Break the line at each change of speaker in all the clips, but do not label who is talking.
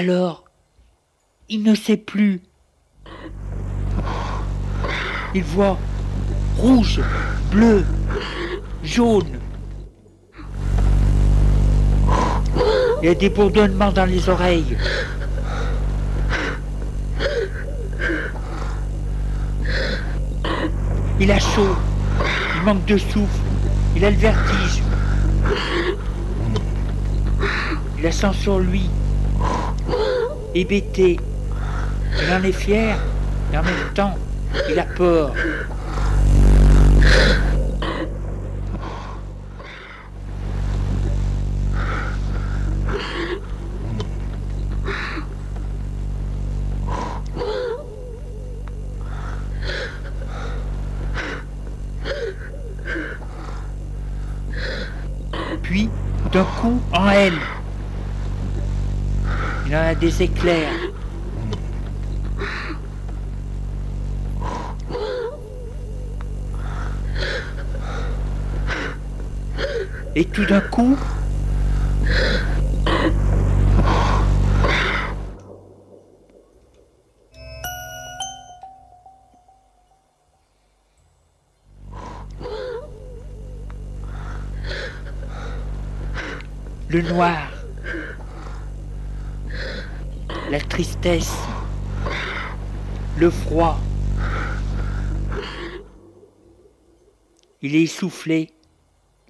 Alors, il ne sait plus. Il voit rouge, bleu, jaune. Il y a des bourdonnements dans les oreilles. Il a chaud, il manque de souffle, il a le vertige. Il a sent sur lui hébété. Il en est fier, et en même temps, il a peur. Puis, d'un coup, en elle, il a des éclairs. Et tout d'un coup, le noir la tristesse, le froid. Il est essoufflé,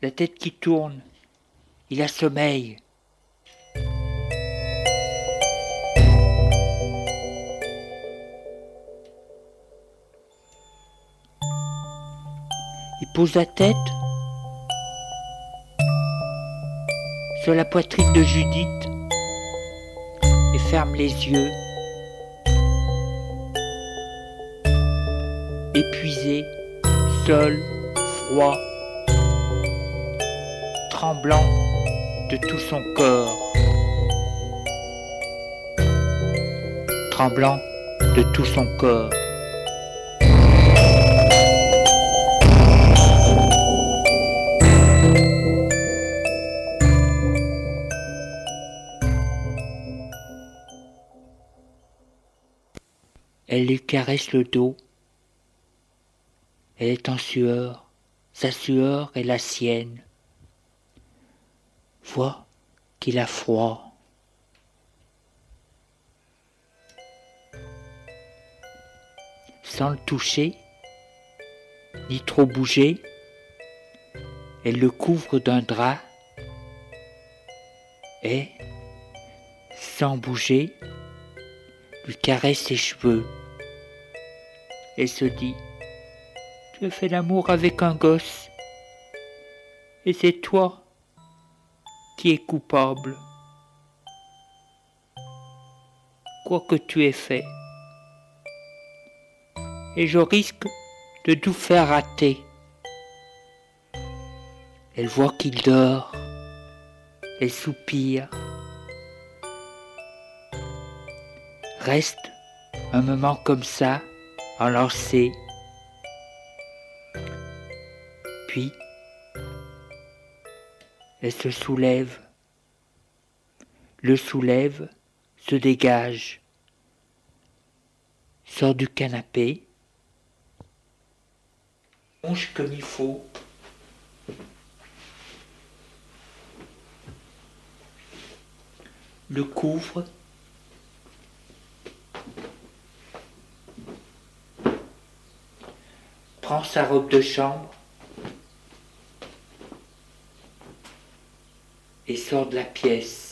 la tête qui tourne, il a. Il pose la tête sur la poitrine de Judith ferme les yeux, épuisé, seul, froid, tremblant de tout son corps, tremblant de tout son corps. Elle lui caresse le dos. Elle est en sueur. Sa sueur est la sienne. Vois qu'il a froid. Sans le toucher, ni trop bouger, elle le couvre d'un drap et, sans bouger, lui caresse ses cheveux et se dit Tu as fait l'amour avec un gosse, et c'est toi qui es coupable. quoi que tu aies fait. Et je risque de tout faire rater. Elle voit qu'il dort. Elle soupire. Reste un moment comme ça, enlancé. Puis, elle se soulève, le soulève, se dégage, sort du canapé, mange comme il faut. le couvre sa robe de chambre et sort de la pièce.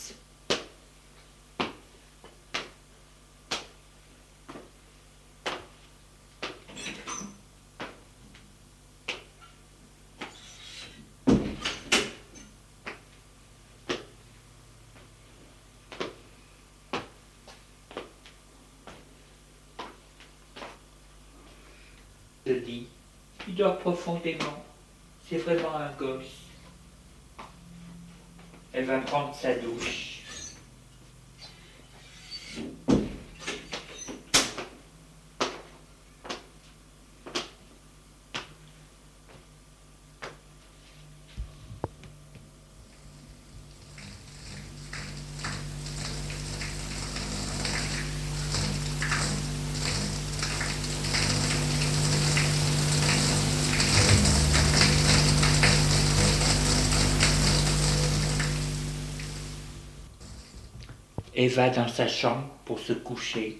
Je dis, il dort C'est vraiment un gosse. Elle va prendre sa douche. Et va dans sa chambre pour se coucher.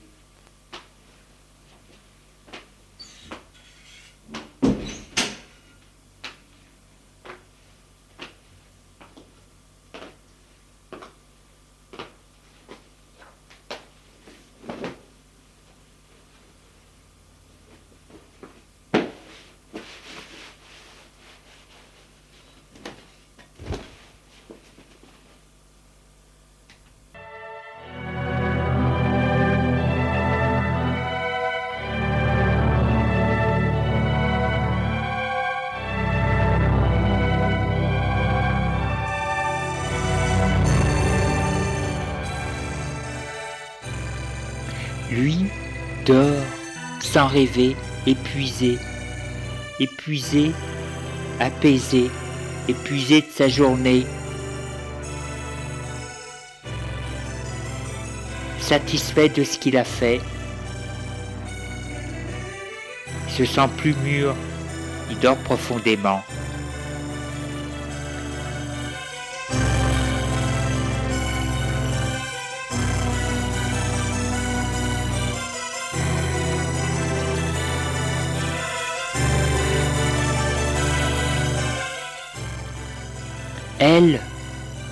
Lui dort sans rêver, épuisé, épuisé, apaisé, épuisé de sa journée, satisfait de ce qu'il a fait, il se sent plus mûr, il dort profondément. Elle,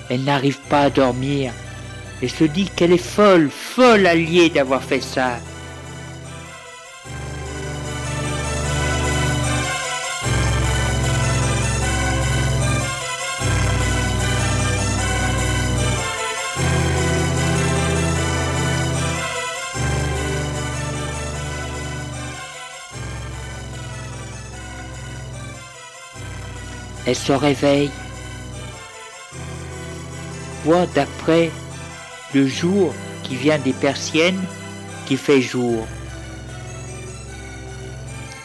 elle n'arrive pas à dormir et se dit qu'elle est folle, folle alliée d'avoir fait ça. Elle se réveille d'après le jour qui vient des persiennes qui fait jour.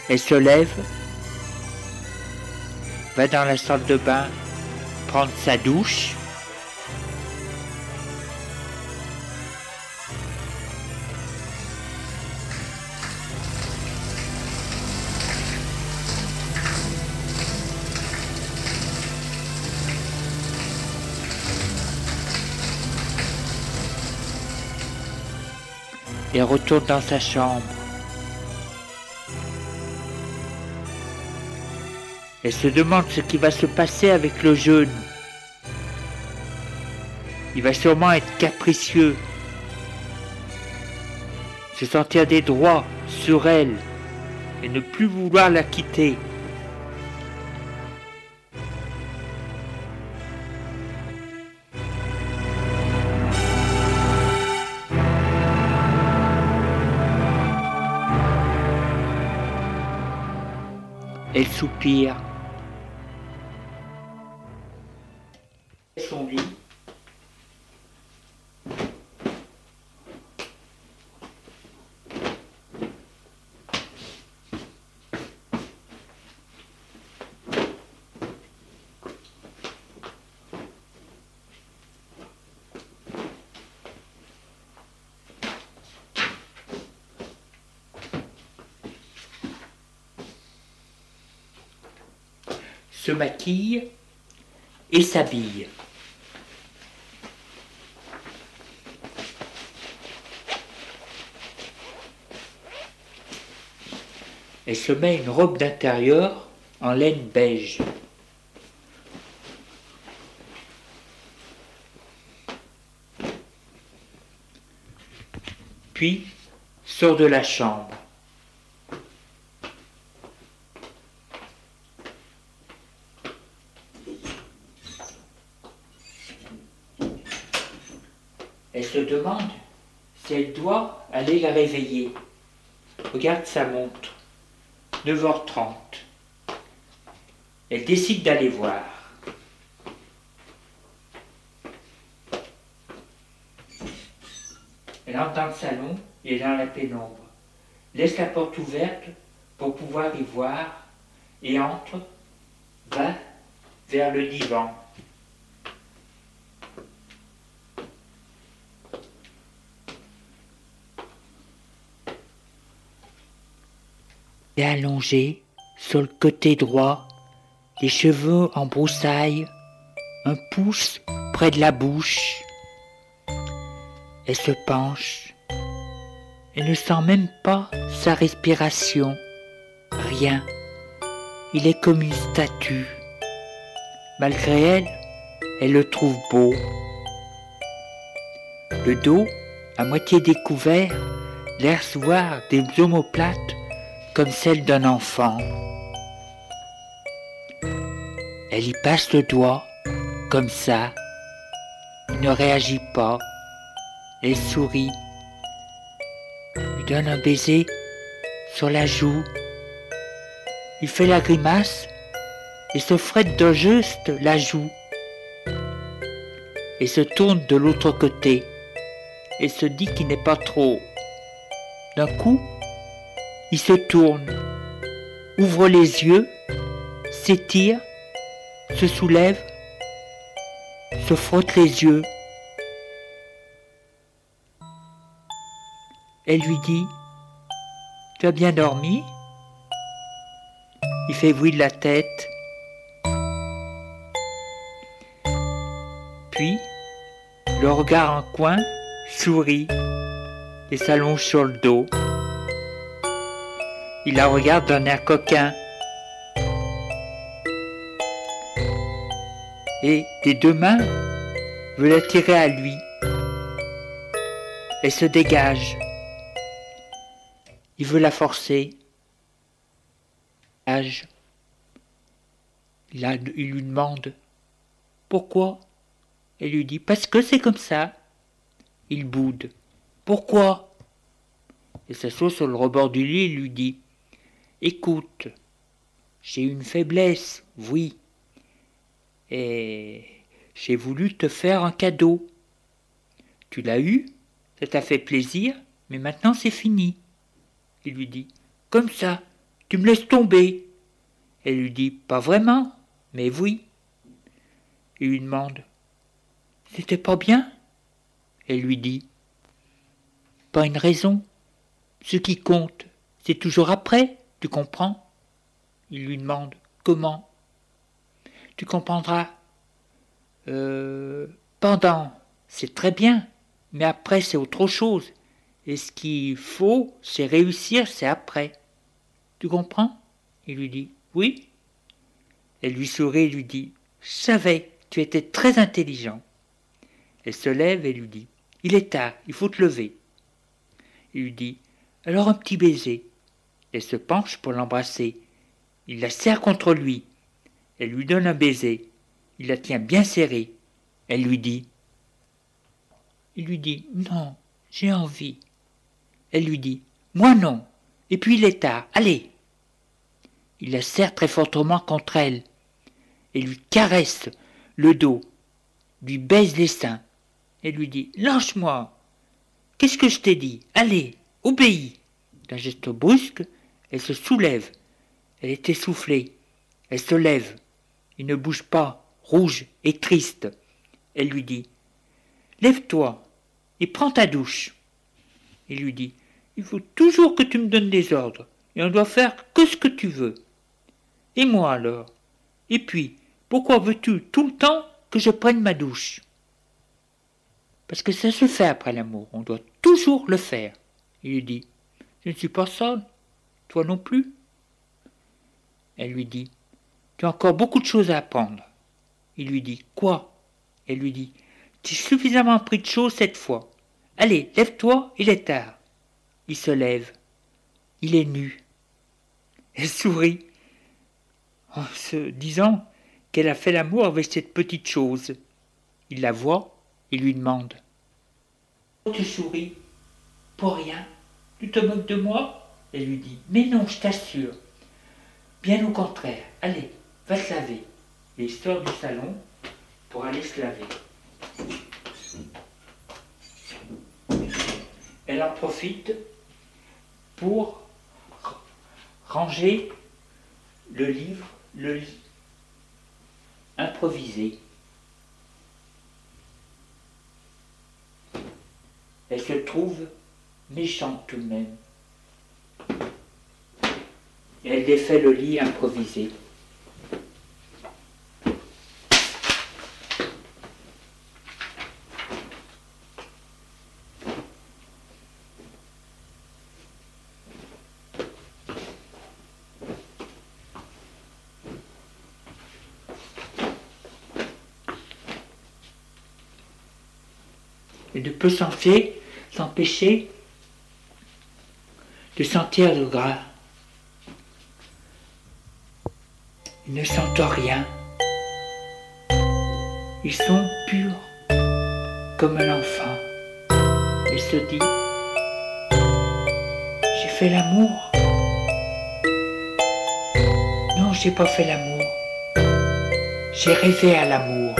Elle se lève, va dans la salle de bain prendre sa douche, et retourne dans sa chambre. Elle se demande ce qui va se passer avec le jeune. Il va sûrement être capricieux, se sentir des droits sur elle et ne plus vouloir la quitter. Elle se maquille et s'habille. Elle se met une robe d'intérieur en laine beige. Puis sort de la chambre. Elle se demande si elle réveiller. Regarde sa montre. 9h30. Elle décide d'aller voir. Elle entre dans le salon et dans la pénombre. Laisse la porte ouverte pour pouvoir y voir et entre, va vers le divan. Et allongée sur le côté droit, les cheveux en broussailles, un pouce près de la bouche. Elle se penche et ne sent même pas sa respiration, rien. Il est comme une statue. Malgré elle, elle le trouve beau. Le dos, à moitié découvert, laisse voir des omoplates comme celle d'un enfant. Elle y passe le doigt, comme ça. Il ne réagit pas. Elle sourit. Lui donne un baiser sur la joue. Il fait la grimace et se frette de juste la joue. Et se tourne de l'autre côté et se dit qu'il n'est pas trop. D'un coup, il se tourne, ouvre les yeux, s'étire, se soulève, se frotte les yeux. Elle lui dit Tu as bien dormi? Il fait oui de la tête. Puis, le regard en coin, sourit et s'allonge sur le dos. Il la regarde d'un air coquin. Et des deux mains veut l'attirer à lui. Elle se dégage. Il veut la forcer. Âge. Il, il lui demande Pourquoi Elle lui dit Parce que c'est comme ça. Il boude. Pourquoi? Et s'assoit sur le rebord du lit et lui dit Écoute, j'ai une faiblesse, oui, et j'ai voulu te faire un cadeau. Tu l'as eu, ça t'a fait plaisir, mais maintenant c'est fini. Il lui dit, comme ça, tu me laisses tomber. Elle lui dit, pas vraiment, mais oui. Il lui demande, c'était pas bien? Elle lui dit, pas une raison. Ce qui compte, c'est toujours après. Tu comprends? Il lui demande comment? Tu comprendras. Euh, pendant, c'est très bien, mais après c'est autre chose. Et ce qu'il faut, c'est réussir, c'est après. Tu comprends? Il lui dit Oui. Elle lui sourit et lui dit Je savais, tu étais très intelligent. Elle se lève et lui dit Il est tard, il faut te lever. Il lui dit Alors un petit baiser. Elle se penche pour l'embrasser. Il la serre contre lui. Elle lui donne un baiser. Il la tient bien serrée. Elle lui dit Il lui dit Non, j'ai envie. Elle lui dit Moi non. Et puis il est tard. Allez. il la serre très fortement contre elle et lui caresse le dos, lui baise les seins et lui dit Lâche-moi Qu'est-ce que je t'ai dit? Allez, obéis D'un geste brusque, elle se soulève. Elle est essoufflée. Elle se lève. Il ne bouge pas, rouge et triste. Elle lui dit Lève-toi et prends ta douche. Il lui dit Il faut toujours que tu me donnes des ordres, et on doit faire que ce que tu veux. Et moi alors? Et puis, pourquoi veux-tu tout le temps que je prenne ma douche? Parce que ça se fait après l'amour, on doit toujours le faire. Il lui dit Je ne suis pas seul, toi non plus. Elle lui dit Tu as encore beaucoup de choses à apprendre. Il lui dit Quoi? Elle lui dit Tu suffisamment pris de choses cette fois. Allez, lève-toi, il est tard. Il se lève. Il est nu. Elle sourit en se disant qu'elle a fait l'amour avec cette petite chose. Il la voit et lui demande Tu souris Pour rien Tu te moques de moi? Elle lui dit Mais non, je t'assure. Bien au contraire. Allez, va te laver. Et il sort du salon pour aller se laver. Elle en profite pour ranger le livre le lit improvisé. Elle se trouve méchante tout de même. Elle défait le lit improvisé. ne peut s'empêcher de sentir le gras. Ils ne sentent rien. Ils sont purs comme un enfant. Se dit, j'ai fait l'amour. Non, j'ai pas fait l'amour. J'ai rêvé à l'amour.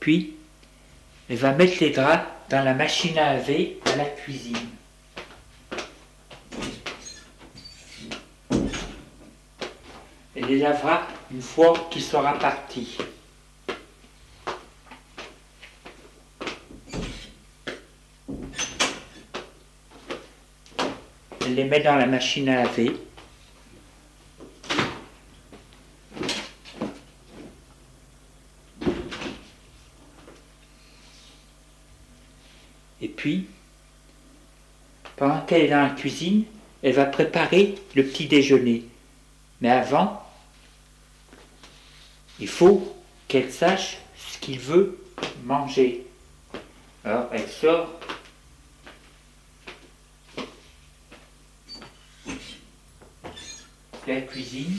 Puis, elle va mettre les draps dans la machine à laver à la cuisine. Elle les lavera une fois qu'il sera parti. Elle les met dans la machine à laver. Pendant qu'elle est dans la cuisine, elle va préparer le petit déjeuner. Mais avant, il faut qu'elle sache ce qu'il veut manger. Alors elle sort de la cuisine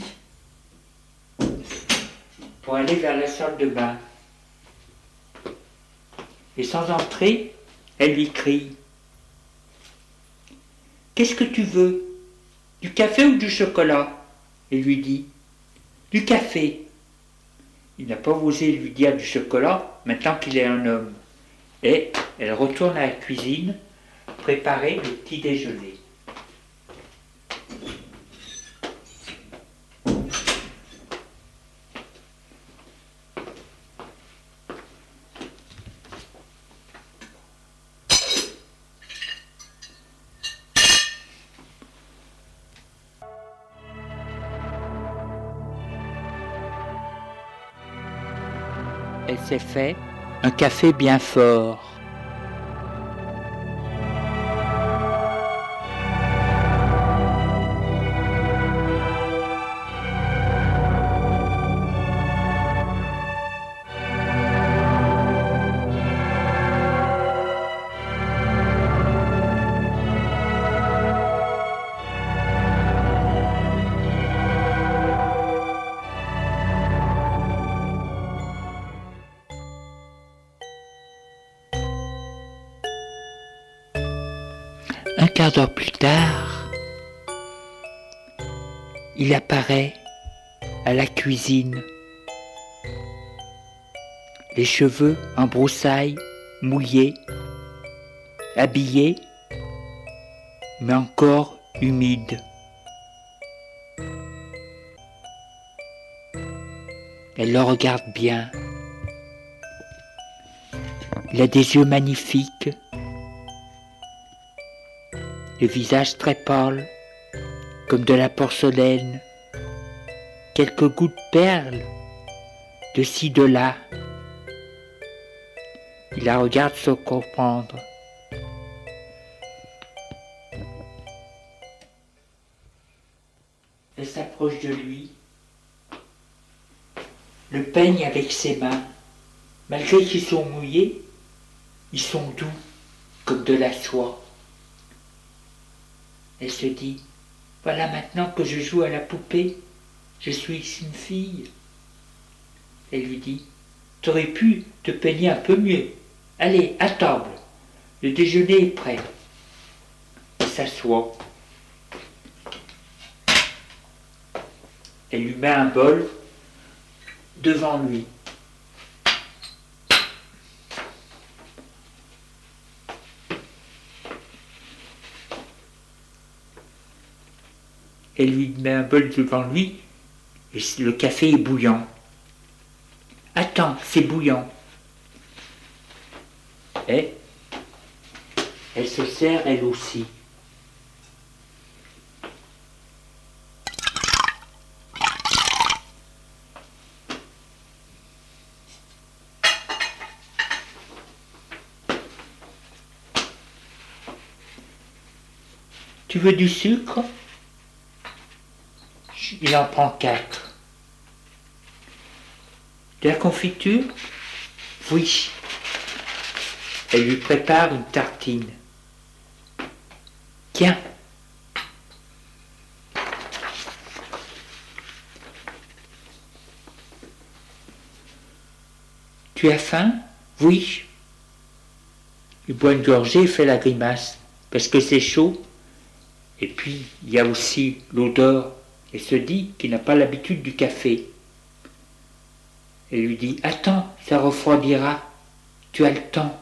pour aller vers la salle de bain. Et sans entrer, elle lui crie Qu'est-ce que tu veux? Du café ou du chocolat? Il lui dit Du café. Il n'a pas osé lui dire du chocolat maintenant qu'il est un homme. Et elle retourne à la cuisine préparer le petit déjeuner. Elle s'est fait un café bien fort. Quart plus tard, il apparaît à la cuisine, les cheveux en broussailles, mouillés, habillé, mais encore humide. Elle le regarde bien. Il a des yeux magnifiques, le visage très pâle, comme de la porcelaine, quelques gouttes perles, de ci, de là. Il la regarde sans comprendre. Elle s'approche de lui, le peigne avec ses mains. Malgré qu'ils sont mouillés, ils sont doux comme de la soie. Elle se dit, voilà maintenant que je joue à la poupée, je suis une fille. Elle lui dit, tu aurais pu te peigner un peu mieux. Allez, à table, le déjeuner est prêt. Il s'assoit. Elle lui met un bol devant lui. Elle lui met un bol devant lui et le café est bouillant. Attends, c'est bouillant. Et elle se sert elle aussi. Tu veux du sucre? Il en prend quatre. De la confiture? Oui. Elle lui prépare une tartine. Tiens. Tu as faim? Oui. Il boit une gorgée et fait la grimace, parce que c'est chaud. Et puis, il y a aussi l'odeur. Elle se dit qu'il n'a pas l'habitude du café. Elle lui dit Attends, ça refroidira. Tu as le temps.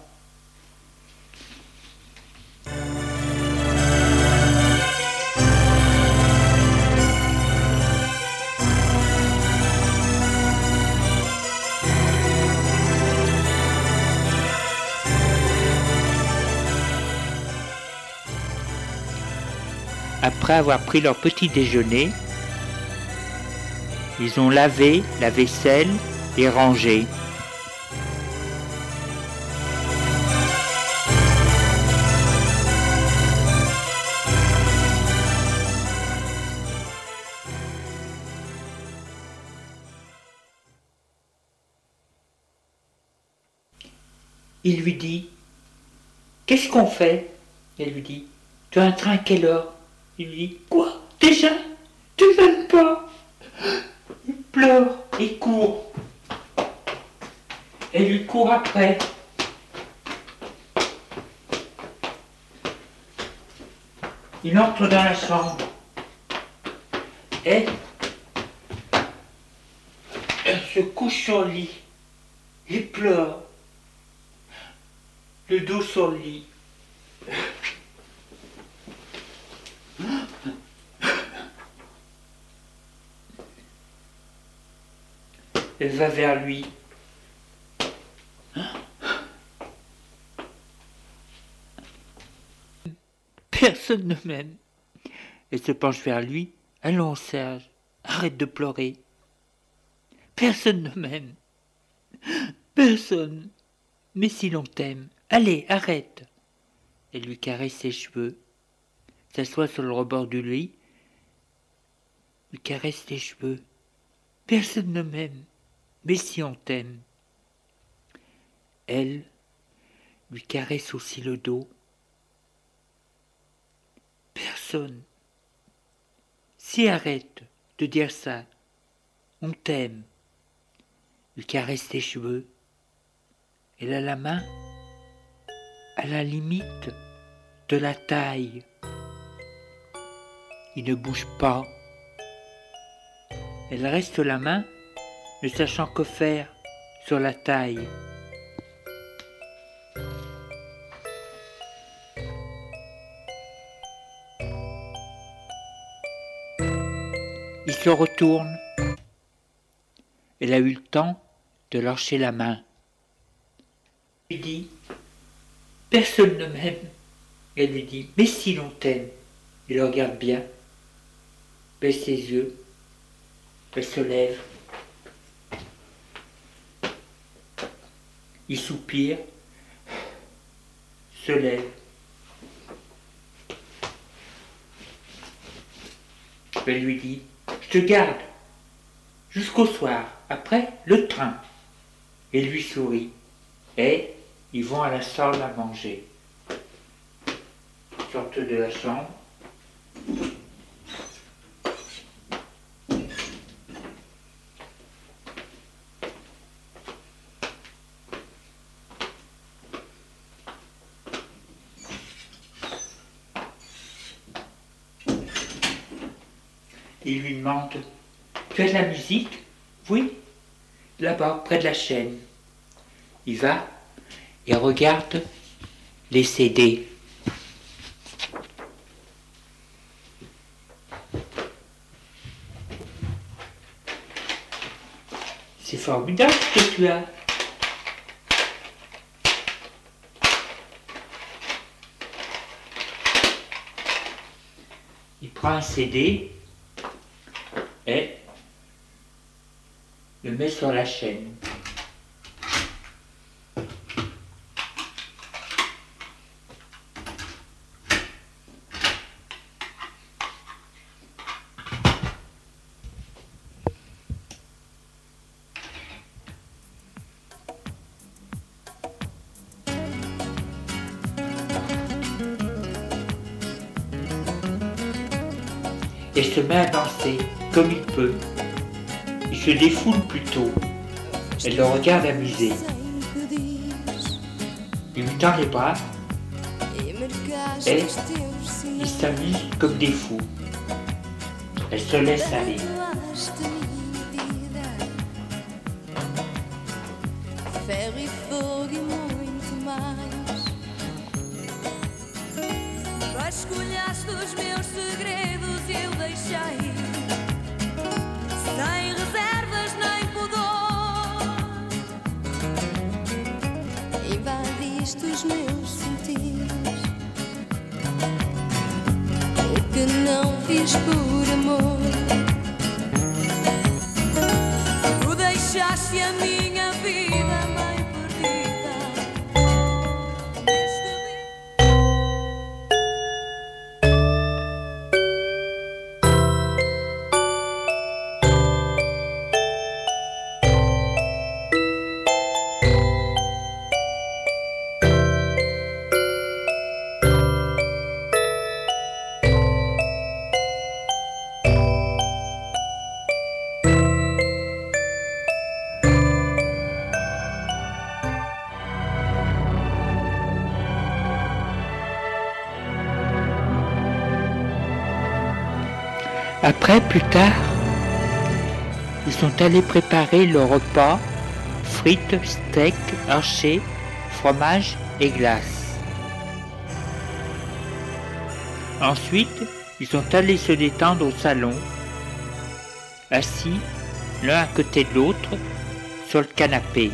Après avoir pris leur petit déjeuner, ils ont lavé la vaisselle et rangé. Il lui dit Qu'est-ce qu'on fait? Elle lui dit Tu as un train quelle heure? Il lui dit Quoi? Déjà? Tu m'aimes pas pleure et court. Elle lui court après. Il entre dans la chambre. Et elle se couche sur le lit. Il pleure. Le dos sur le lit. Elle va vers lui. Personne ne m'aime. Elle se penche vers lui. Allons, Serge, arrête de pleurer. Personne ne m'aime. Personne. Mais si l'on t'aime, allez, arrête. Elle lui caresse ses cheveux, s'assoit sur le rebord du lit, lui caresse ses cheveux. Personne ne m'aime mais si on t'aime. Elle lui caresse aussi le dos. Personne. Si arrête de dire ça, on t'aime. Lui caresse tes cheveux. Elle a la main à la limite de la taille. il ne bouge pas. Elle reste la main, ne sachant que faire, sur la taille. Il se retourne. Elle a eu le temps de lâcher la main. Il dit Personne ne m'aime. Elle lui dit Mais si l'on t'aime. Il regarde bien, baisse ses yeux, elle se lève. Il soupire, se lève. Elle lui dit Je te garde jusqu'au soir, après le train. Et lui sourit. Et ils vont à la salle à manger. Sortent de la chambre. Il lui demande Tu as de la musique? Oui, là-bas, près de la chaîne. Il va et regarde les CD. C'est formidable ce que tu as. Il prend un CD et le met sur la chaîne. et se met à danser comme il peut. Il se défoule plutôt. Elle le regarde amusée. Il lui tend les bras et ils s'amusent comme des fous. Elle se laisse aller. Après, plus tard, ils sont allés préparer le repas, frites, steak, haché, fromage et glace. Ensuite, ils sont allés se détendre au salon, assis l'un à côté de l'autre sur le canapé.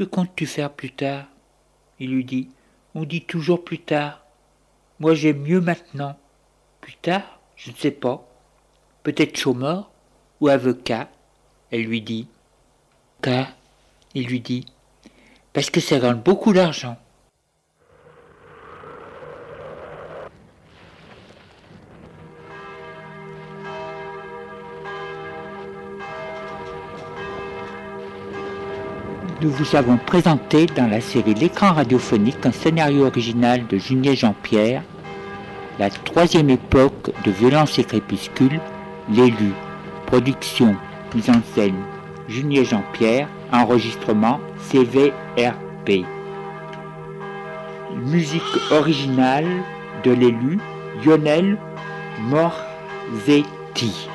Que comptes-tu faire plus tard Il lui dit. On dit toujours plus tard. Moi j'aime mieux maintenant. Plus tard, je ne sais pas. Peut-être chômeur ou avocat. Elle lui dit. Car, il lui dit. Parce que ça gagne beaucoup d'argent. Nous vous avons présenté dans la série L'écran radiophonique un scénario original de Junier Jean-Pierre, La troisième époque de Violence et Crépuscule, l'élu. Production, mise en scène, Junier Jean-Pierre, enregistrement CVRP. Musique originale de l'élu, Lionel Morzetti.